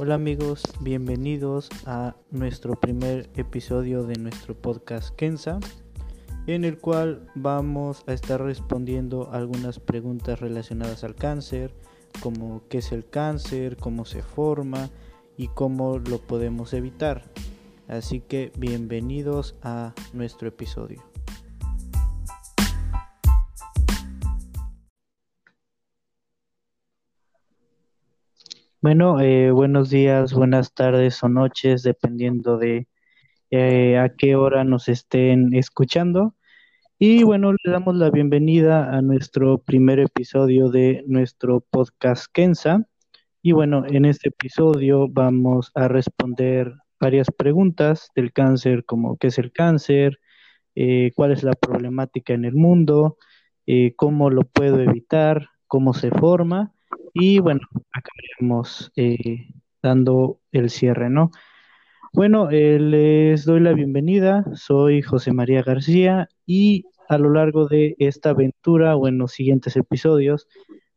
Hola amigos, bienvenidos a nuestro primer episodio de nuestro podcast Kenza, en el cual vamos a estar respondiendo algunas preguntas relacionadas al cáncer, como qué es el cáncer, cómo se forma y cómo lo podemos evitar. Así que bienvenidos a nuestro episodio. Bueno, eh, buenos días, buenas tardes o noches, dependiendo de eh, a qué hora nos estén escuchando. Y bueno, le damos la bienvenida a nuestro primer episodio de nuestro podcast Kenza. Y bueno, en este episodio vamos a responder varias preguntas del cáncer, como qué es el cáncer, eh, cuál es la problemática en el mundo, cómo lo puedo evitar, cómo se forma y bueno, acabaremos eh, dando el cierre, ¿no? Bueno, eh, les doy la bienvenida, soy José María García y a lo largo de esta aventura o en los siguientes episodios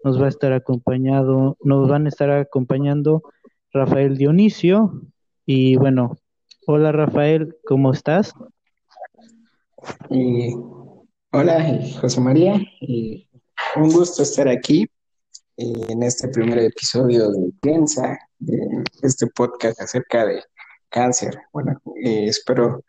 nos va a estar acompañado, nos van a estar acompañando Rafael Dionisio y bueno, hola Rafael, ¿cómo estás? hola José María, un gusto estar aquí en este primer episodio de Piensa, de este podcast acerca de cáncer. Bueno, eh, espero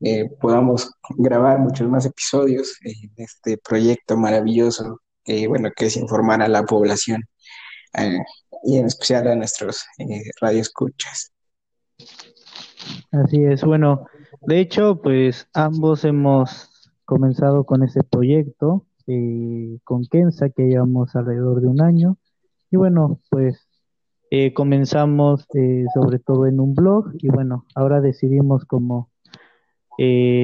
eh, podamos grabar muchos más episodios en este proyecto maravilloso, que bueno, que es informar a la población eh, y en especial a nuestros radioescuchas. Así es, bueno, de hecho, pues ambos hemos comenzado con ese proyecto eh, con Kenza, que llevamos alrededor de un año. Y bueno, pues eh, comenzamos eh, sobre todo en un blog y bueno, ahora decidimos como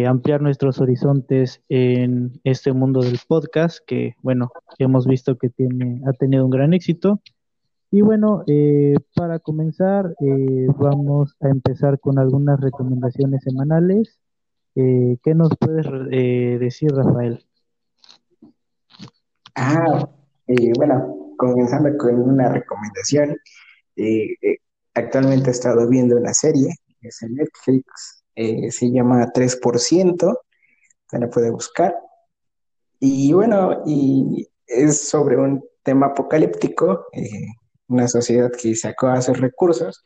ampliar nuestros horizontes en este mundo del podcast, que bueno, hemos visto que tiene, ha tenido un gran éxito. Y bueno, para comenzar, vamos a empezar con algunas recomendaciones semanales. ¿Qué nos puedes decir, Rafael? Ah, eh, bueno, comenzando con una recomendación. Eh, eh, actualmente he estado viendo una serie, es en Netflix, se llama 3%, se la puede buscar. Y bueno, y es sobre un tema apocalíptico, una sociedad que sacó a sus recursos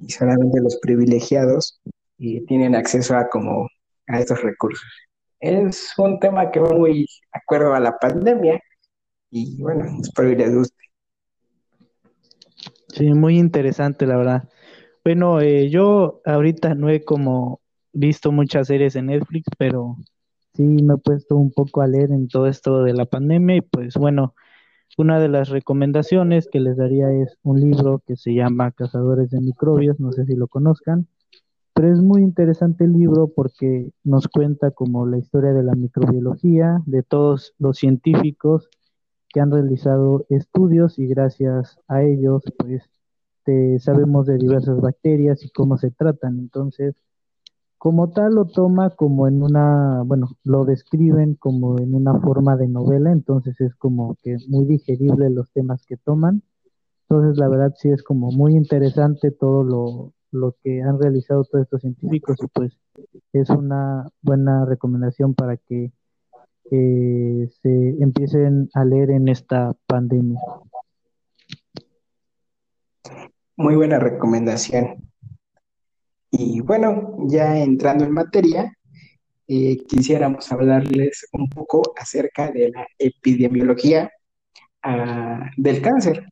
y solamente los privilegiados tienen acceso a como a estos recursos. Es un tema que va muy acuerdo a la pandemia, y bueno, espero que les guste. Sí, muy interesante, la verdad. Bueno, eh, yo ahorita no he como visto muchas series en Netflix, pero sí me he puesto un poco a leer en todo esto de la pandemia y pues bueno, una de las recomendaciones que les daría es un libro que se llama Cazadores de Microbios, no sé si lo conozcan, pero es muy interesante el libro porque nos cuenta como la historia de la microbiología, de todos los científicos que han realizado estudios y gracias a ellos pues sabemos de diversas bacterias y cómo se tratan. Entonces, como tal lo toma como en una, bueno, lo describen como en una forma de novela, entonces es como que muy digerible los temas que toman. Entonces, la verdad sí es como muy interesante todo lo, lo que han realizado todos estos científicos y pues es una buena recomendación para que que se empiecen a leer en esta pandemia. Muy buena recomendación. Y bueno, ya entrando en materia, eh, quisiéramos hablarles un poco acerca de la epidemiología ah, del cáncer.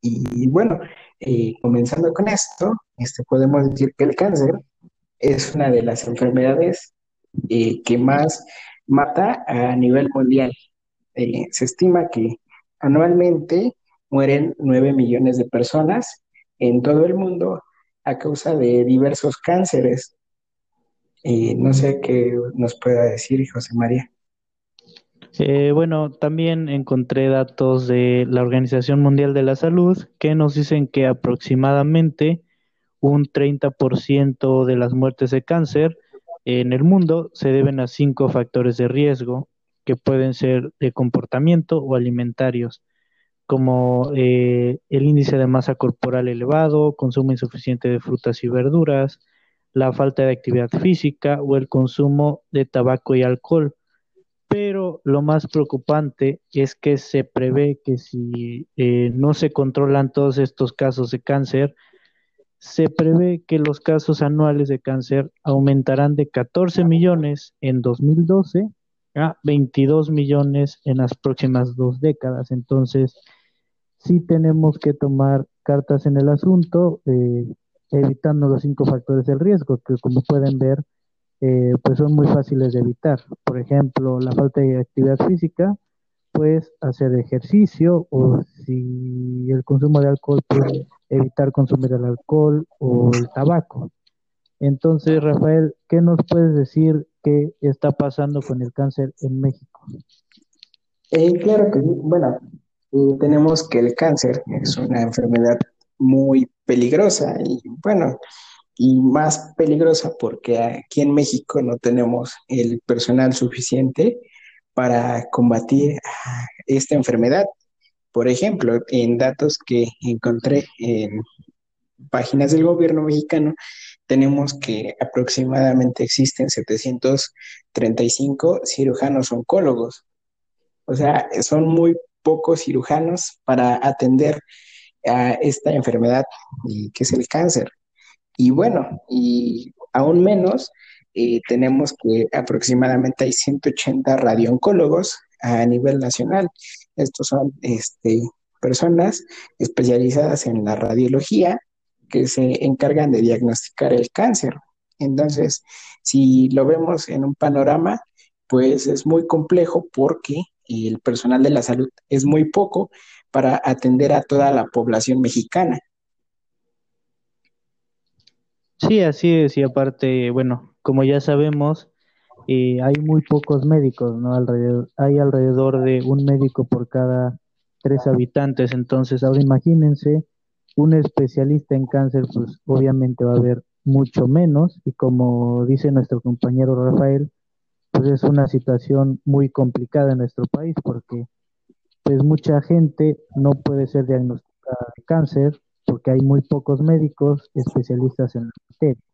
Y bueno, eh, comenzando con esto, este, podemos decir que el cáncer es una de las enfermedades eh, que más mata a nivel mundial. Eh, se estima que anualmente mueren 9 millones de personas en todo el mundo a causa de diversos cánceres. Eh, no sé qué nos pueda decir José María. Eh, bueno, también encontré datos de la Organización Mundial de la Salud que nos dicen que aproximadamente un 30% de las muertes de cáncer en el mundo se deben a cinco factores de riesgo que pueden ser de comportamiento o alimentarios. como eh, el índice de masa corporal elevado, consumo insuficiente de frutas y verduras, la falta de actividad física o el consumo de tabaco y alcohol. Pero lo más preocupante es que se prevé que si eh, no se controlan todos estos casos de cáncer, se prevé que los casos anuales de cáncer aumentarán de 14 millones en 2012 a 22 millones en las próximas dos décadas. Entonces, sí tenemos que tomar cartas en el asunto, eh, evitando los cinco factores del riesgo, que como pueden ver, eh, pues son muy fáciles de evitar. Por ejemplo, la falta de actividad física, pues hacer ejercicio o si el consumo de alcohol, pues evitar consumir el alcohol o el tabaco. Entonces, Rafael, ¿qué nos puedes decir qué está pasando con el cáncer en México? Eh, claro que. Bueno, tenemos que el cáncer es una enfermedad muy peligrosa y bueno, y más peligrosa porque aquí en México no tenemos el personal suficiente para combatir esta enfermedad. Por ejemplo, en datos que encontré en páginas del gobierno mexicano, tenemos que aproximadamente existen 735 cirujanos oncólogos. O sea, son muy pocos cirujanos para atender a esta enfermedad que es el cáncer. Y bueno, y aún menos, eh, tenemos que aproximadamente hay 180 radiooncólogos a nivel nacional. Estos son este, personas especializadas en la radiología que se encargan de diagnosticar el cáncer. Entonces, si lo vemos en un panorama, pues es muy complejo porque el personal de la salud es muy poco para atender a toda la población mexicana. Sí, así es, y aparte, bueno, como ya sabemos, eh, hay muy pocos médicos, ¿no? Alrededor, hay alrededor de un médico por cada tres habitantes, entonces ahora imagínense un especialista en cáncer, pues obviamente va a haber mucho menos, y como dice nuestro compañero Rafael, pues es una situación muy complicada en nuestro país porque pues mucha gente no puede ser diagnosticada de cáncer porque hay muy pocos médicos especialistas en la materia.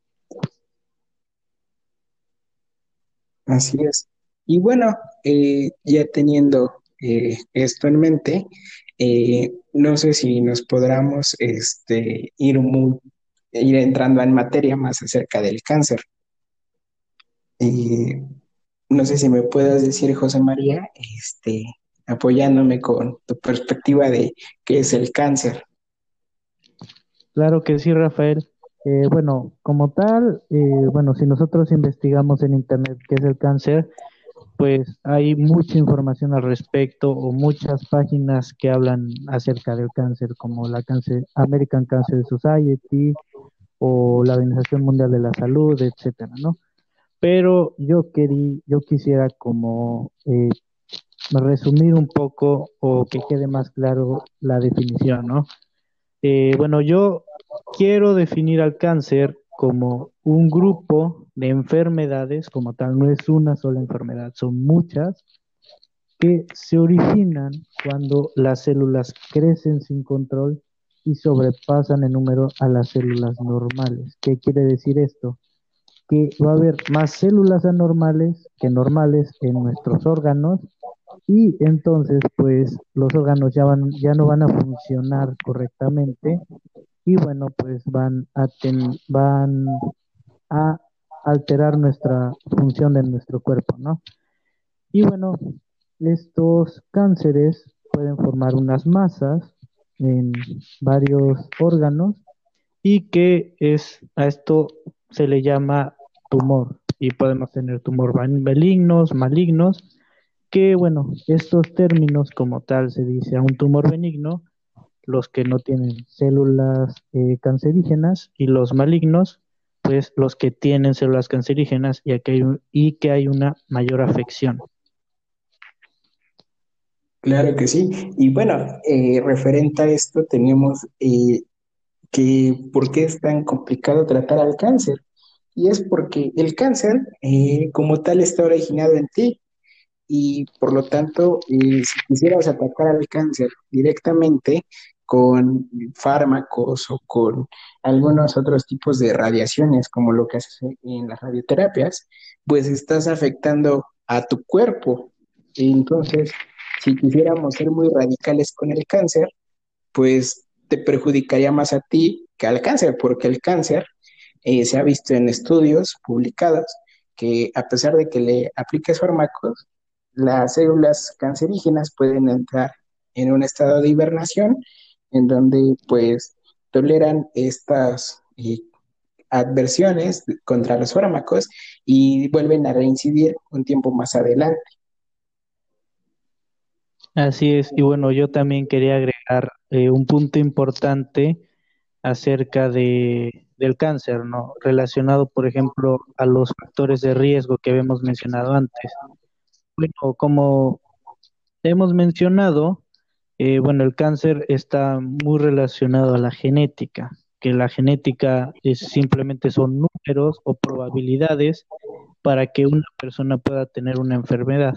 Así es. Y bueno, eh, ya teniendo eh, esto en mente, eh, no sé si nos podamos este, ir, ir entrando en materia más acerca del cáncer. no sé si me puedas decir, José María, este, apoyándome con tu perspectiva de qué es el cáncer. Claro que sí, Rafael. Eh, bueno, como tal, eh, bueno, si nosotros investigamos en Internet qué es el cáncer, pues hay mucha información al respecto o muchas páginas que hablan acerca del cáncer, como la Cancer, American Cancer Society o la Organización Mundial de la Salud, etcétera, ¿no? Pero yo querí, yo quisiera como eh, resumir un poco o que quede más claro la definición, ¿no? Eh, bueno, yo quiero definir al cáncer como un grupo de enfermedades, como tal, no es una sola enfermedad, son muchas, que se originan cuando las células crecen sin control y sobrepasan en número a las células normales. ¿Qué quiere decir esto? Que va a haber más células anormales que normales en nuestros órganos y entonces pues los órganos ya van ya no van a funcionar correctamente y bueno pues van a van a alterar nuestra función de nuestro cuerpo no y bueno estos cánceres pueden formar unas masas en varios órganos y que es a esto se le llama tumor. Y podemos tener tumor benignos malignos que, bueno, estos términos como tal se dice a un tumor benigno, los que no tienen células eh, cancerígenas y los malignos, pues los que tienen células cancerígenas y, que hay, y que hay una mayor afección. Claro que sí. Y bueno, eh, referente a esto, tenemos eh, que por qué es tan complicado tratar al cáncer. Y es porque el cáncer, como tal, está originado en ti y por lo tanto, si quisieras atacar al cáncer directamente con fármacos o con algunos otros tipos de radiaciones, como lo que haces en las radioterapias, pues estás afectando a tu cuerpo. Entonces, si quisiéramos ser muy radicales con el cáncer, pues te perjudicaría más a ti que al cáncer, porque el cáncer eh, se ha visto en estudios publicados que a pesar de que le apliques fármacos, las células cancerígenas pueden entrar en un estado de hibernación en donde pues toleran estas eh, adversiones contra los fármacos y vuelven a reincidir un tiempo más adelante. Así es, y bueno, yo también quería agregar eh, un punto importante acerca de, del cáncer, ¿no? Relacionado, por ejemplo, a los factores de riesgo que habíamos mencionado antes. Bueno, como hemos mencionado, eh, bueno, el cáncer está muy relacionado a la genética, que la genética es, simplemente son números o probabilidades para que una persona pueda tener una enfermedad.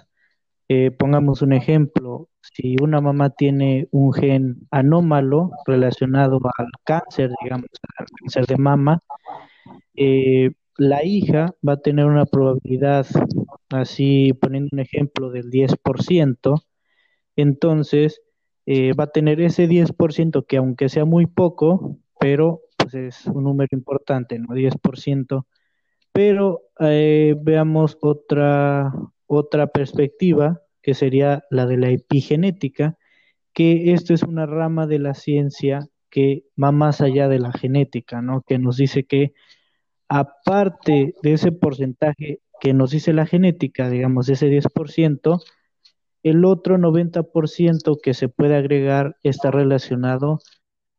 Eh, pongamos un ejemplo, si una mamá tiene un gen anómalo relacionado al cáncer, digamos, al cáncer de mama, eh, la hija va a tener una probabilidad, así poniendo un ejemplo, del 10%, entonces eh, va a tener ese 10% que aunque sea muy poco, pero pues es un número importante, ¿no? 10%. Pero veamos otra, otra perspectiva, que sería la de la epigenética, que esto es una rama de la ciencia que va más allá de la genética, ¿no? Que nos dice que aparte de ese porcentaje que nos dice la genética, digamos, ese 10%, el otro 90% que se puede agregar está relacionado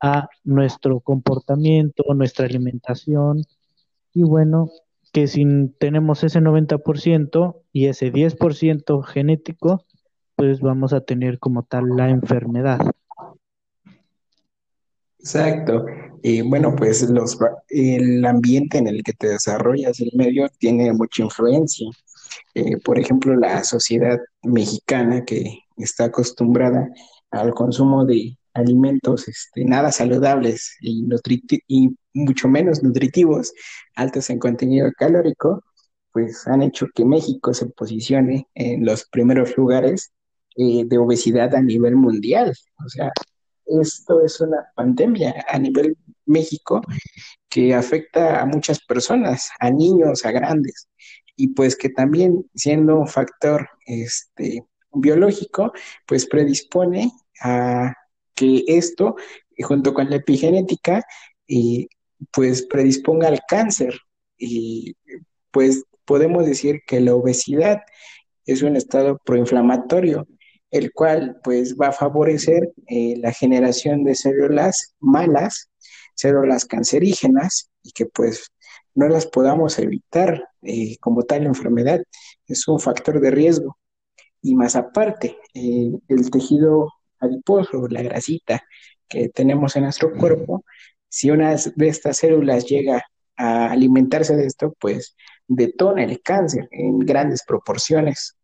a nuestro comportamiento, nuestra alimentación y bueno, que si tenemos ese 90% y ese 10% genético, pues vamos a tener como tal la enfermedad. Exacto. Y bueno, pues los, el ambiente en el que te desarrollas, el medio, tiene mucha influencia. Eh, por ejemplo, la sociedad mexicana que está acostumbrada al consumo de alimentos este, nada saludables y, y mucho menos nutritivos, altos en contenido calórico, pues han hecho que México se posicione en los primeros lugares eh, de obesidad a nivel mundial. O sea, esto es una pandemia a nivel México que afecta a muchas personas, a niños, a grandes, y pues que también siendo un factor este, biológico, pues predispone a que esto, junto con la epigenética, y pues predisponga al cáncer. Y pues podemos decir que la obesidad es un estado proinflamatorio, el cual pues va a favorecer eh, la generación de células malas, células cancerígenas, y que pues no las podamos evitar eh, como tal enfermedad. Es un factor de riesgo. Y más aparte, eh, el tejido adiposo, la grasita que tenemos en nuestro cuerpo, si una de estas células llega a alimentarse de esto, pues detona el cáncer en grandes proporciones.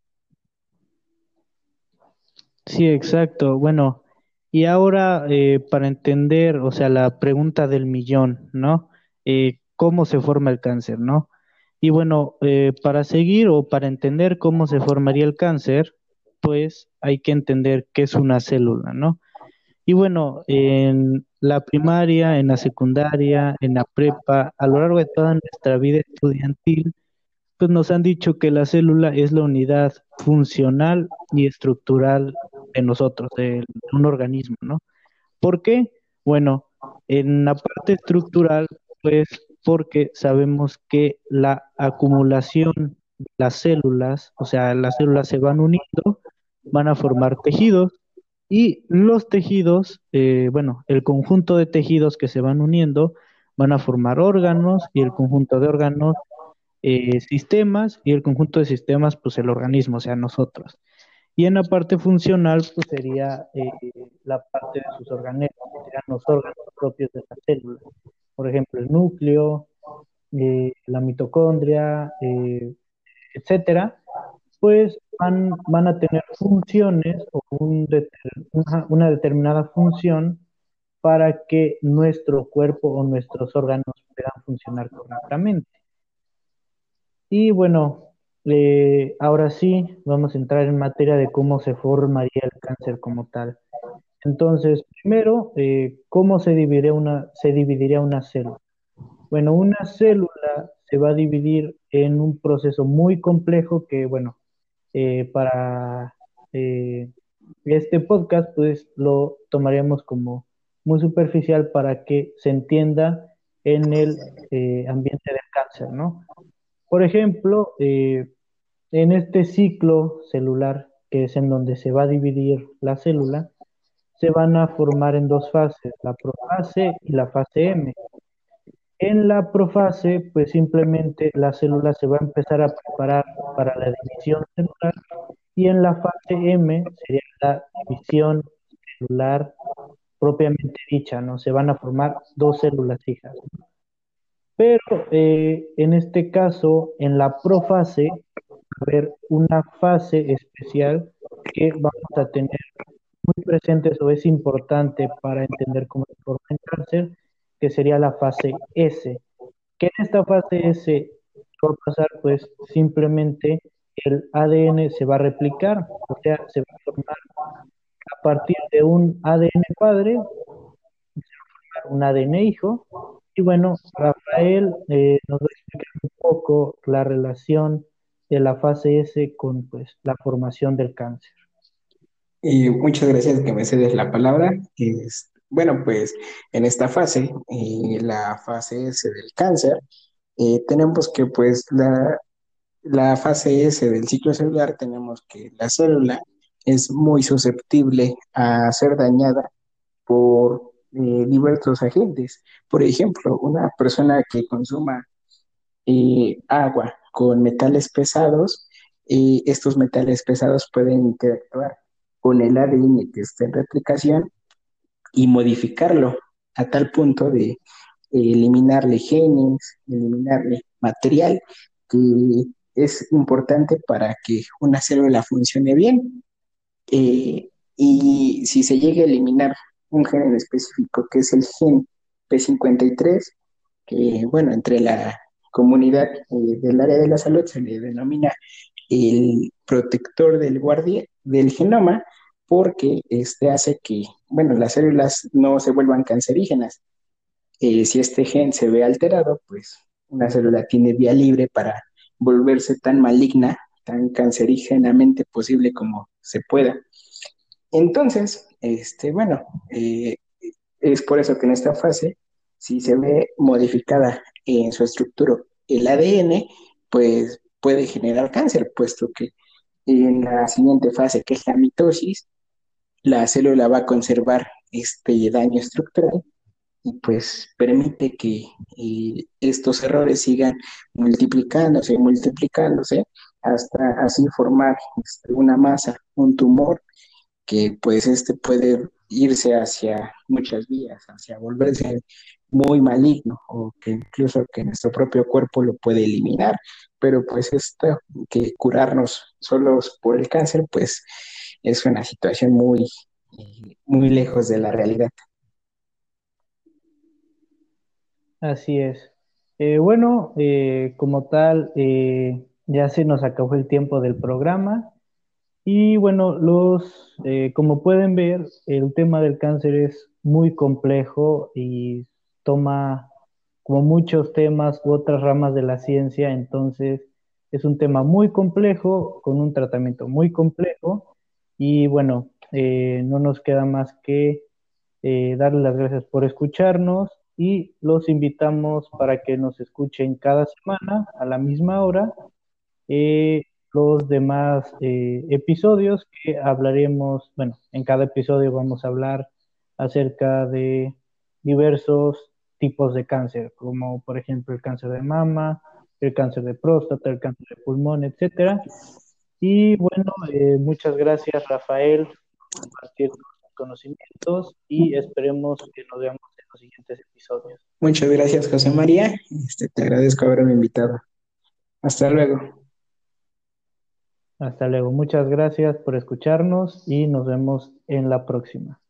Sí, exacto. Bueno, y ahora eh, para entender, o sea, la pregunta del millón, ¿no? Eh, ¿Cómo se forma el cáncer, no? Y bueno, eh, para seguir o para entender cómo se formaría el cáncer, pues hay que entender qué es una célula, ¿no? Y bueno, en la primaria, en la secundaria, en la prepa, a lo largo de toda nuestra vida estudiantil, pues nos han dicho que la célula es la unidad funcional y estructural de nosotros, de un organismo, ¿no? ¿Por qué? Bueno, en la parte estructural, pues porque sabemos que la acumulación de las células, o sea, las células se van uniendo van a formar tejidos y los tejidos, eh, bueno, el conjunto de tejidos que se van uniendo van a formar órganos y el conjunto de órganos eh, sistemas y el conjunto de sistemas pues el organismo, o sea, nosotros. Y en la parte funcional pues sería eh, la parte de sus órganos, serían los órganos propios de la célula. Por ejemplo, el núcleo, la mitocondria, etcétera pues van, van a tener funciones o una, determinada función para que nuestro cuerpo o nuestros órganos puedan funcionar correctamente. Y bueno, eh, ahora sí, vamos a entrar en materia de cómo se formaría el cáncer como tal. Entonces, primero, eh, ¿cómo se dividiría, una, se dividiría una célula? Bueno, una célula se va a dividir en un proceso muy complejo que, bueno, eh, para eh, este podcast, pues lo tomaríamos como muy superficial para que se entienda en el eh, ambiente del cáncer, ¿no? Por ejemplo, en este ciclo celular, que es en donde se va a dividir la célula, se van a formar en dos fases, la profase y la fase M. En la profase, pues simplemente la célula se va a empezar a preparar para la división celular y en la fase M sería la división celular propiamente dicha, ¿no? Se van a formar dos células hijas. Pero eh, en este caso, en la profase, va a haber una fase especial que vamos a tener muy presente, eso es importante para entender cómo se forma el cáncer, que sería la fase S. Que en esta fase S va a pasar, pues simplemente el ADN se va a replicar, o sea, se va a formar a partir de un ADN padre, un ADN hijo. Y bueno, Rafael eh, nos va a explicar un poco la relación de la fase S con pues, la formación del cáncer. Y muchas gracias que me cedes la palabra. Es, bueno, pues en esta fase, eh, la fase S del cáncer, eh, tenemos que pues la, fase S del ciclo celular, tenemos que la célula es muy susceptible a ser dañada por eh, diversos agentes. Por ejemplo, una persona que consuma agua con metales pesados, estos metales pesados pueden interactuar con el ADN que está en replicación y modificarlo a tal punto de eh, eliminarle genes, eliminarle material que es importante para que una célula funcione bien. Eh, y si se llega a eliminar un gen en específico, que es el gen P53, que bueno, entre la comunidad eh, del área de la salud se le denomina el protector del guardia del genoma, porque este hace que, bueno, las células no se vuelvan cancerígenas. Eh, si este gen se ve alterado, pues una célula tiene vía libre para volverse tan maligna, tan cancerígenamente posible como se pueda. Entonces, este, bueno, eh, es por eso que en esta fase, si se ve modificada en su estructura el ADN, pues puede generar cáncer, puesto que en la siguiente fase, que es la mitosis, la célula va a conservar este daño estructural y pues permite que eh, estos errores sigan multiplicándose multiplicándose hasta así formar este, una masa, un tumor, que pues este puede irse hacia muchas vías, hacia volverse muy maligno o que incluso que nuestro propio cuerpo lo puede eliminar, pero pues esto que curarnos solos por el cáncer pues es una situación muy muy lejos de la realidad. Así es. Eh, bueno, eh, como tal, eh, ya se nos acabó el tiempo del programa. Y bueno, los, como pueden ver, el tema del cáncer es muy complejo y toma como muchos temas u otras ramas de la ciencia, entonces es un tema muy complejo, con un tratamiento muy complejo. Y bueno, eh, no nos queda más que eh, darles las gracias por escucharnos y los invitamos para que nos escuchen cada semana a la misma hora eh, los demás episodios que hablaremos, bueno, en cada episodio vamos a hablar acerca de diversos tipos de cáncer, como por ejemplo el cáncer de mama, el cáncer de próstata, el cáncer de pulmón, etcétera. Y bueno, muchas gracias Rafael compartir conocimientos y esperemos que nos veamos en los siguientes episodios. Muchas gracias, José María. Este, te agradezco haberme invitado. Hasta luego. Hasta luego. Muchas gracias por escucharnos y nos vemos en la próxima.